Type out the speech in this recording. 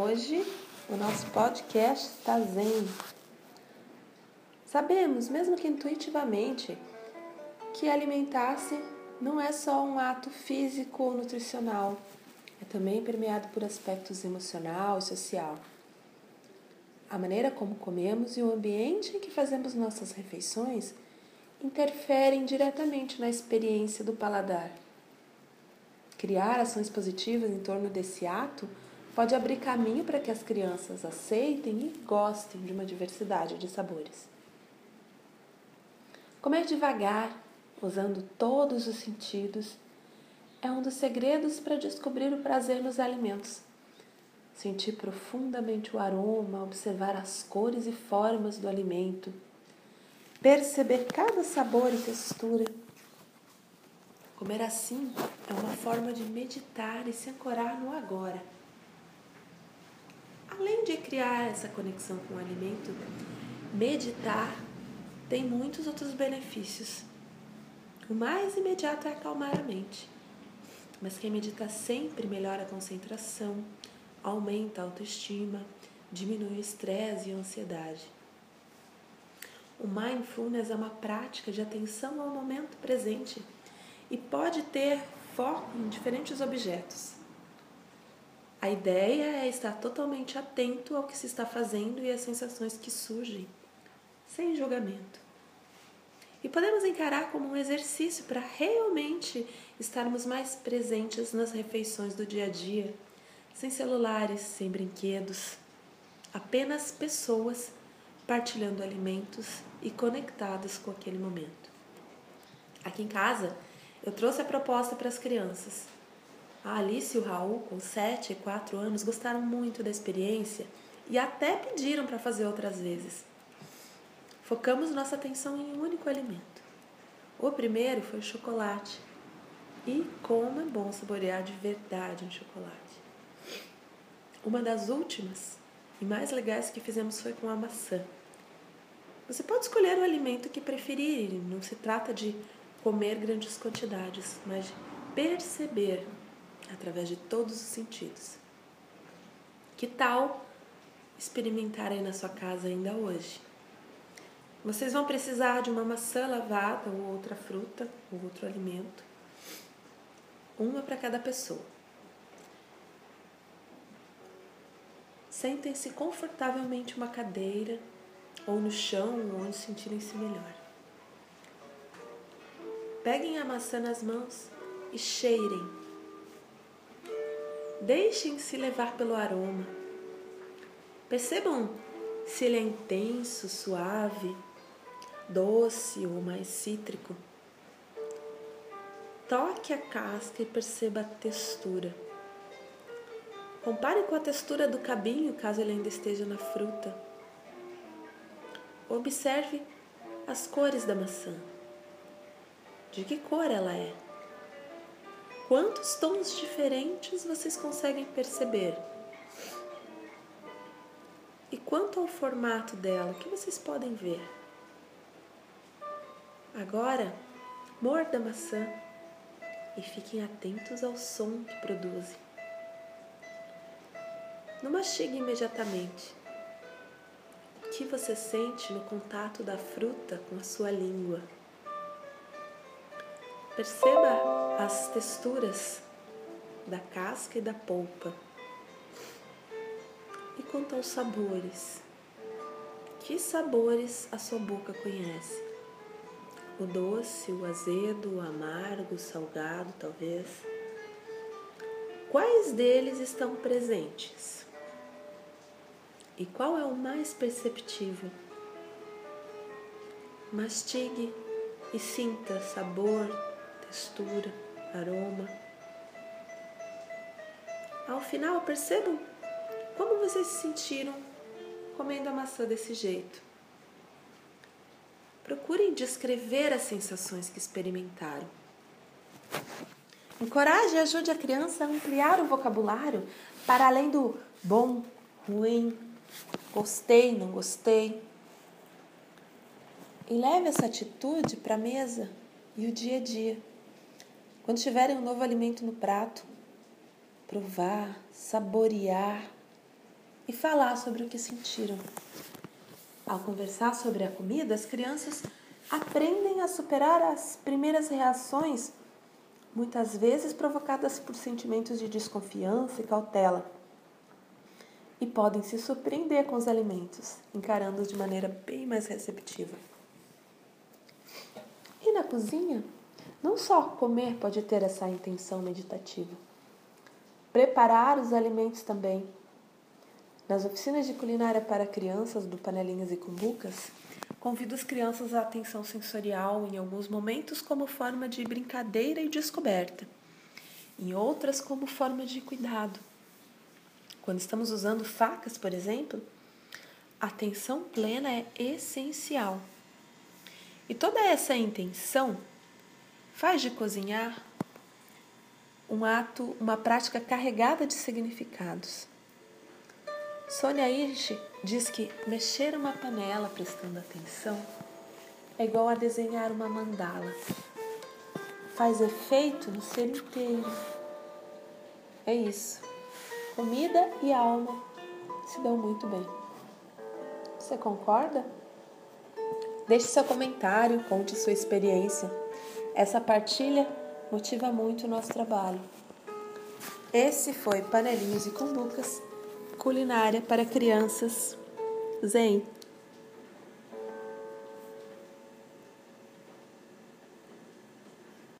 Hoje o nosso podcast está zen. Sabemos, mesmo que intuitivamente, que alimentar-se não é só um ato físico ou nutricional, é também permeado por aspectos emocional e social. A maneira como comemos e o ambiente em que fazemos nossas refeições interferem diretamente na experiência do paladar. Criar ações positivas em torno desse ato pode abrir caminho para que as crianças aceitem e gostem de uma diversidade de sabores. Comer devagar, usando todos os sentidos, é um dos segredos para descobrir o prazer nos alimentos. Sentir profundamente o aroma, observar as cores e formas do alimento, perceber cada sabor e textura. Comer assim é uma forma de meditar e se ancorar no agora. Além de criar essa conexão com o alimento, meditar tem muitos outros benefícios. O mais imediato é acalmar a mente. Mas quem medita sempre melhora a concentração, aumenta a autoestima, diminui o estresse e a ansiedade. O mindfulness é uma prática de atenção ao momento presente e pode ter foco em diferentes objetos. A ideia é estar totalmente atento ao que se está fazendo e às sensações que surgem, sem julgamento. E podemos encarar como um exercício para realmente estarmos mais presentes nas refeições do dia a dia, sem celulares, sem brinquedos, apenas pessoas partilhando alimentos e conectadas com aquele momento. Aqui em casa, eu trouxe a proposta para as crianças. A Alice e o Raul, com 7 e 4 anos, gostaram muito da experiência e até pediram para fazer outras vezes. Focamos nossa atenção em um único alimento. O primeiro foi o chocolate. E como é bom saborear de verdade um chocolate. Uma das últimas e mais legais que fizemos foi com a maçã. Você pode escolher o alimento que preferir, não se trata de comer grandes quantidades, mas de perceber através de todos os sentidos. Que tal experimentar aí na sua casa ainda hoje? Vocês vão precisar de uma maçã lavada ou outra fruta ou outro alimento, uma para cada pessoa. Sentem-se confortavelmente uma cadeira ou no chão onde sentirem-se melhor. Peguem a maçã nas mãos e cheirem. Deixem-se levar pelo aroma. Percebam se ele é intenso, suave, doce ou mais cítrico. Toque a casca e perceba a textura. Compare com a textura do cabinho, caso ele ainda esteja na fruta. Observe as cores da maçã. De que cor ela é? Quantos tons diferentes vocês conseguem perceber? E quanto ao formato dela, o que vocês podem ver? Agora, morda a maçã e fiquem atentos ao som que produzem. Não mastigue imediatamente. O que você sente no contato da fruta com a sua língua? Perceba as texturas da casca e da polpa. E quanto aos sabores? Que sabores a sua boca conhece? o doce, o azedo, o amargo, o salgado, talvez. Quais deles estão presentes? E qual é o mais perceptível? Mastigue e sinta sabor, textura, aroma. Ao final, percebam como vocês se sentiram comendo a maçã desse jeito. Procurem descrever as sensações que experimentaram. Encoraje e ajude a criança a ampliar o vocabulário para além do bom, ruim, gostei, não gostei. E leve essa atitude para a mesa e o dia a dia. Quando tiverem um novo alimento no prato, provar, saborear, e falar sobre o que sentiram. Ao conversar sobre a comida, as crianças aprendem a superar as primeiras reações, muitas vezes provocadas por sentimentos de desconfiança e cautela, e podem se surpreender com os alimentos, encarando-os de maneira bem mais receptiva. E na cozinha, não só comer pode ter essa intenção meditativa, preparar os alimentos também nas oficinas de culinária para crianças do Panelinhas e Cumbucas, convido as crianças à atenção sensorial em alguns momentos como forma de brincadeira e descoberta, em outras como forma de cuidado. Quando estamos usando facas, por exemplo, a atenção plena é essencial. E toda essa intenção faz de cozinhar um ato, uma prática carregada de significados. Sônia Hirsch diz que mexer uma panela prestando atenção é igual a desenhar uma mandala. Faz efeito no ser inteiro. É isso. Comida e alma se dão muito bem. Você concorda? Deixe seu comentário, conte sua experiência. Essa partilha motiva muito o nosso trabalho. Esse foi Panelinhos e Cumbucas culinária para crianças zen.